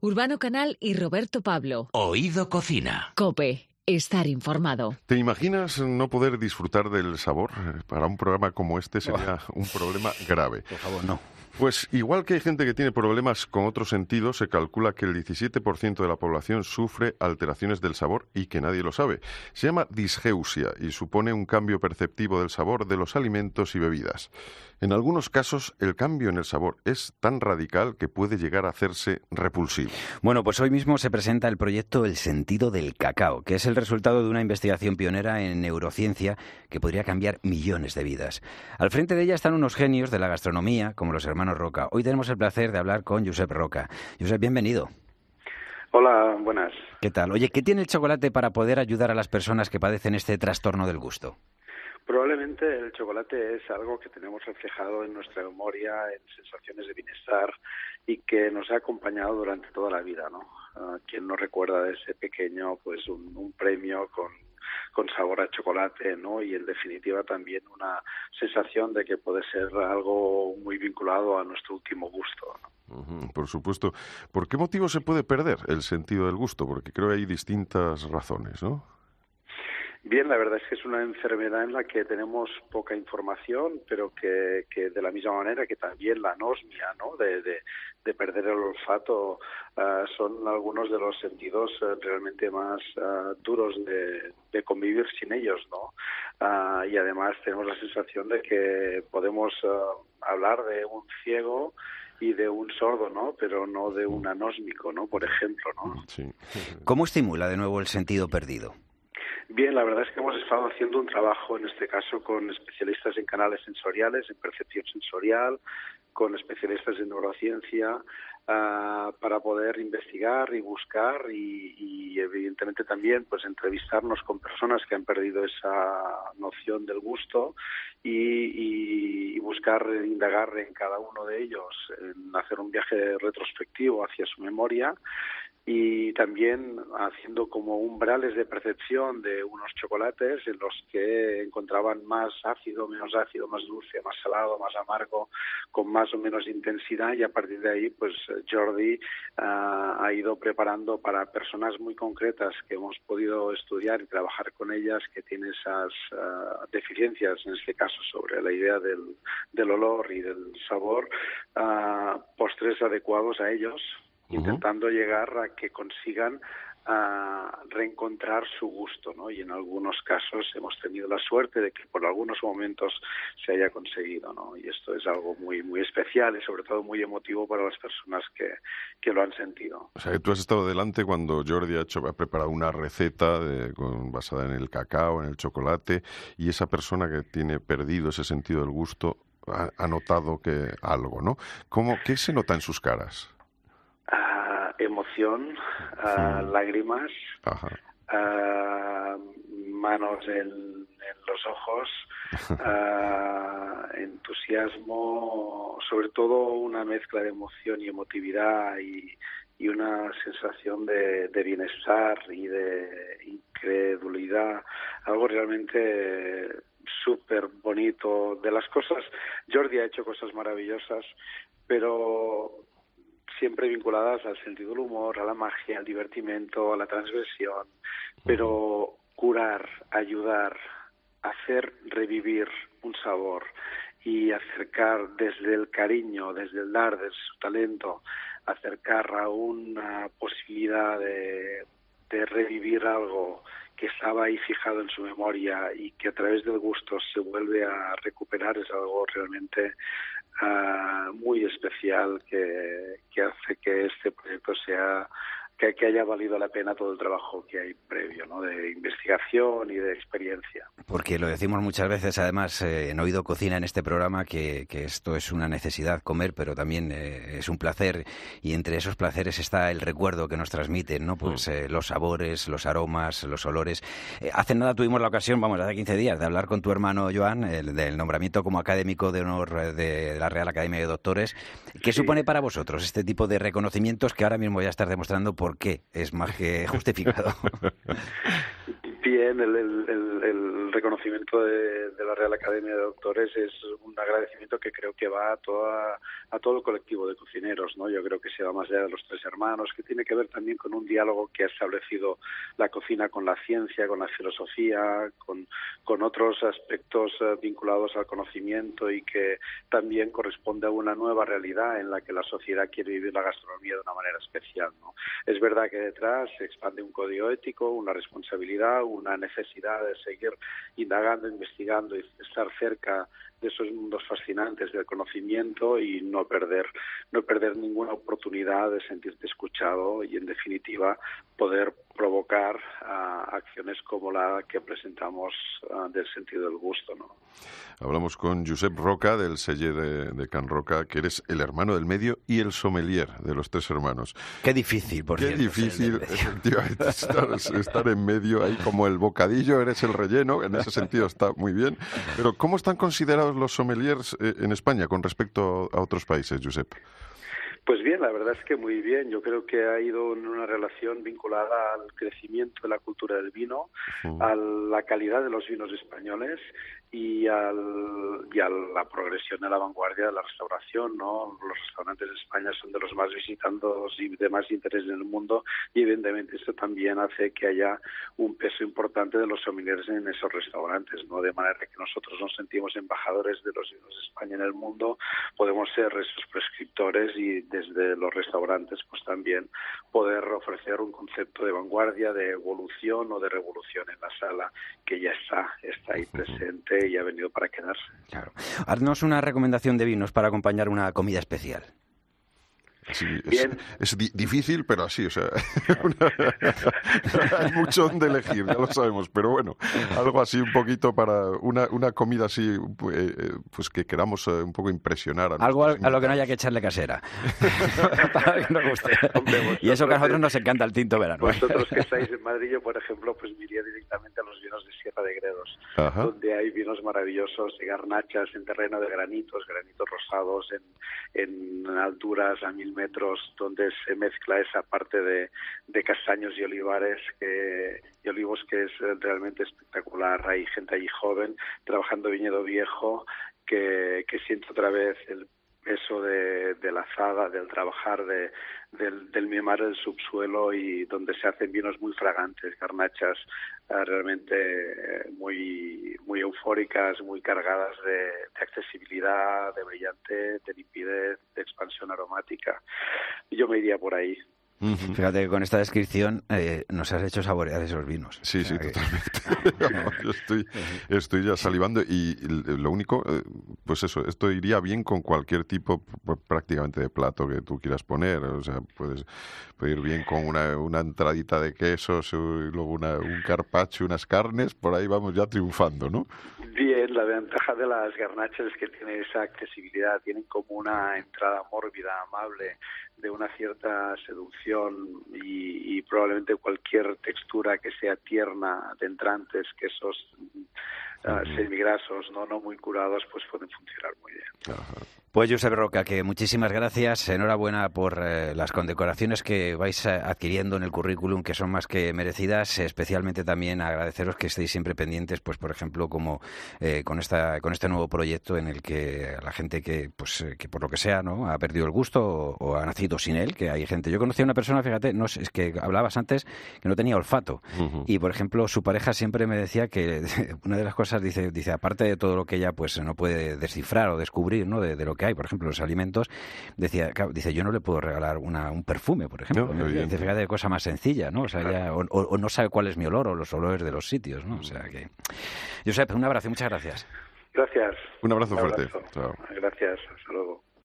Urbano Canal y Roberto Pablo. Oído Cocina. Cope. Estar informado. ¿Te imaginas no poder disfrutar del sabor? Para un programa como este sería un problema grave. Por favor, no. Pues igual que hay gente que tiene problemas con otros sentidos, se calcula que el 17% de la población sufre alteraciones del sabor y que nadie lo sabe. Se llama disgeusia y supone un cambio perceptivo del sabor de los alimentos y bebidas. En algunos casos, el cambio en el sabor es tan radical que puede llegar a hacerse repulsivo. Bueno, pues hoy mismo se presenta el proyecto El sentido del cacao, que es el resultado de una investigación pionera en neurociencia que podría cambiar millones de vidas. Al frente de ella están unos genios de la gastronomía, como los hermanos Roca. Hoy tenemos el placer de hablar con Josep Roca. Josep, bienvenido. Hola, buenas. ¿Qué tal? Oye, ¿qué tiene el chocolate para poder ayudar a las personas que padecen este trastorno del gusto? Probablemente el chocolate es algo que tenemos reflejado en nuestra memoria, en sensaciones de bienestar y que nos ha acompañado durante toda la vida, ¿no? Uh, ¿Quién no recuerda de ese pequeño, pues un, premio con, con sabor a chocolate, ¿no? Y en definitiva también una sensación de que puede ser algo muy vinculado a nuestro último gusto, ¿no? Por supuesto. ¿Por qué motivo se puede perder el sentido del gusto? Porque creo que hay distintas razones, ¿no? Bien, la verdad es que es una enfermedad en la que tenemos poca información, pero que, que de la misma manera que también la anosmia, ¿no? De, de, de perder el olfato, uh, son algunos de los sentidos uh, realmente más uh, duros de, de, convivir sin ellos, ¿no? y además tenemos la sensación de que podemos hablar de un ciego y de un sordo, ¿no? Pero no de un anósmico, ¿no? Por ejemplo, ¿no? Sí. ¿Cómo estimula de nuevo el sentido perdido? Bien, la verdad es que hemos estado haciendo un trabajo, en este caso, con especialistas en canales sensoriales, en percepción sensorial, con especialistas en neurociencia, uh, para poder investigar y buscar y, y, evidentemente también pues entrevistarnos con personas que han perdido esa noción del gusto y, y buscar indagar en cada uno de ellos, en hacer un viaje retrospectivo hacia su memoria y también haciendo como umbrales de percepción de unos chocolates en los que encontraban más ácido, menos ácido, más dulce, más salado, más amargo, con más o menos intensidad. Y a partir de ahí pues Jordi uh, ha ido preparando para personas muy concretas que hemos podido estudiar y trabajar con ellas que tienen esas uh, deficiencias, en este caso sobre la idea del, olor y del sabor, uh, postres adecuados a ellos uh -huh. llegar a que consigan a reencontrar su gusto, ¿no? Y en algunos casos hemos tenido la suerte de que por algunos momentos se haya conseguido, ¿no? Y esto es algo muy muy especial y sobre todo muy emotivo para las personas que, que lo han sentido. O sea, que tú has estado delante cuando Jordi ha, hecho, ha preparado una receta de, con, basada en el cacao, en el chocolate, y esa persona que tiene perdido ese sentido del gusto ha, ha notado que algo, ¿no? ¿Cómo, ¿Qué se nota en sus caras? Emoción, uh, sí. lágrimas, uh, manos en, en, los ojos, uh, entusiasmo, sobre todo una mezcla de emoción y emotividad y, y una sensación de, de, bienestar y de incredulidad, algo realmente súper bonito de las cosas. Jordi ha hecho cosas maravillosas, pero siempre vinculadas al sentido del humor, a la magia, al divertimento, a la transgresión, pero curar, ayudar, hacer revivir un sabor y acercar desde el cariño, desde el dar, desde su talento, acercar a una posibilidad de, de revivir algo que estaba ahí fijado en su memoria y que a través del gusto se vuelve a recuperar es algo realmente uh, muy especial que, que hace que este proyecto sea que, que, haya valido la pena todo el trabajo que hay previo, ¿no? De investigación y de experiencia. Porque lo decimos muchas veces, además, eh, en Oído Cocina, en este programa, que, que, esto es una necesidad comer, pero también eh, es un placer, y entre esos placeres está el recuerdo que nos transmiten, ¿no? Pues eh, los sabores, los aromas, los olores. Eh, hace nada tuvimos la ocasión, vamos, hace 15 días, de hablar con tu hermano Joan, el, del nombramiento como académico de honor de, de la Real Academia de Doctores. ¿Qué sí. supone para vosotros este tipo de reconocimientos que ahora mismo ya estás demostrando por qué es más que justificado. Bien, el, el reconocimiento de, la Real Academia de Doctores es un agradecimiento que creo que va a, toda, a todo el colectivo de cocineros. ¿no? Yo creo que se va más allá de los tres hermanos, que tiene que ver también con un diálogo que ha establecido la cocina con la ciencia, con la filosofía, con, con otros aspectos eh, vinculados al conocimiento y que también corresponde a una nueva realidad en la que la sociedad quiere vivir la gastronomía de una manera especial. ¿no? Es verdad que detrás se expande un código ético, una responsabilidad, una necesidad de seguir indagando, investigando estar cerca de esos mundos fascinantes del conocimiento y no perder no perder ninguna oportunidad de sentirte escuchado y en definitiva poder provocar uh, acciones como la que presentamos uh, del sentido del gusto. ¿no? Hablamos con Josep Roca del Selle de, de, Can Roca, que eres el hermano del medio y el sommelier de los tres hermanos. Qué difícil, por Qué cierto, difícil, efectivamente, estar, estar, en medio ahí como el bocadillo, eres el relleno, en ese sentido está muy bien. Pero ¿cómo están considerados los sommeliers eh, en España con respecto a otros países, Josep? Pues bien, la verdad es que muy bien. Yo creo que ha ido en una relación vinculada al crecimiento de la cultura del vino, a la calidad de los vinos españoles y, al, y a la progresión de la vanguardia de la restauración. ¿no? Los restaurantes de España son de los más visitados y de más interés en el mundo y evidentemente esto también hace que haya un peso importante de los sommeliers en esos restaurantes, ¿no? de manera que nosotros nos sentimos embajadores de los vinos de España en el mundo, podemos ser esos prescriptores y desde los restaurantes pues también poder ofrecer un concepto de vanguardia, de evolución o de revolución en la sala que ya está, está ahí presente y ha venido para quedarse. Claro. Haznos una recomendación de vinos para acompañar una comida especial. Sí, es, es di difícil, pero así, o sea, una, hay mucho donde elegir, ya lo sabemos, pero bueno, algo así un poquito para una, una comida así, pues que queramos un poco impresionar. A algo a, a, lo que no haya que echarle casera, para que nos guste. Hombre, y eso que a nosotros nos encanta el tinto verano. Vosotros que estáis en Madrid, yo por ejemplo, pues me iría directamente a los vinos de Sierra de Gredos, Ajá. donde hay vinos maravillosos de garnachas en terreno de granitos, granitos rosados en, en alturas a mil metros donde se mezcla esa parte de, de castaños y olivares que, y olivos que es realmente espectacular. Hay gente allí joven trabajando viñedo viejo que, que siente otra vez el peso de, de la zaga, del trabajar de, del, del mimar del subsuelo y donde se hacen vinos muy fragantes, garnachas uh, realmente eh, muy, muy eufóricas, muy cargadas de, accesibilidad, de brillante, de limpidez, de expansión aromática. Yo me iría por ahí. Uh -huh. Fíjate que con esta descripción eh, nos has hecho saborear esos vinos. Sí, o sea sí, que... totalmente. Yo estoy, estoy ya salivando y lo único, eh, pues eso, esto iría bien con cualquier tipo pues, prácticamente de plato que tú quieras poner. O sea, puedes, puede ir bien con una, una entradita de quesos y luego una, un carpaccio, unas carnes, por ahí vamos ya triunfando, ¿no? Bien, la ventaja de las garnachas es que tienen esa accesibilidad, tienen como una entrada mórbida, amable, de una cierta seducción y, y, probablemente cualquier textura que sea tierna de entrantes, quesos uh, semigrasos, no no muy curados, pues pueden funcionar muy bien. Ajá. Pues Josep Roca, que muchísimas gracias, enhorabuena por eh, las condecoraciones que vais adquiriendo en el currículum, que son más que merecidas, especialmente también agradeceros que estéis siempre pendientes, pues por ejemplo, como eh, con esta con este nuevo proyecto en el que la gente que pues que por lo que sea, ¿no? ha perdido el gusto o, o ha nacido sin él, que hay gente. Yo conocí a una persona, fíjate, no es que hablabas antes que no tenía olfato uh -huh. y por ejemplo, su pareja siempre me decía que una de las cosas dice dice aparte de todo lo que ella pues no puede descifrar o descubrir, ¿no? de, de lo que hay, por ejemplo, los alimentos, decía, claro, dice, yo no le puedo regalar una, un perfume, por ejemplo. No, dice, fíjate, cosa más sencilla, ¿no? O sea, ya, o, o, no sabe cuál es mi olor o los olores de los sitios, ¿no? O sea que... Josep, un abrazo y muchas gracias. Gracias. Un abrazo un fuerte. Abrazo. Gracias, hasta luego.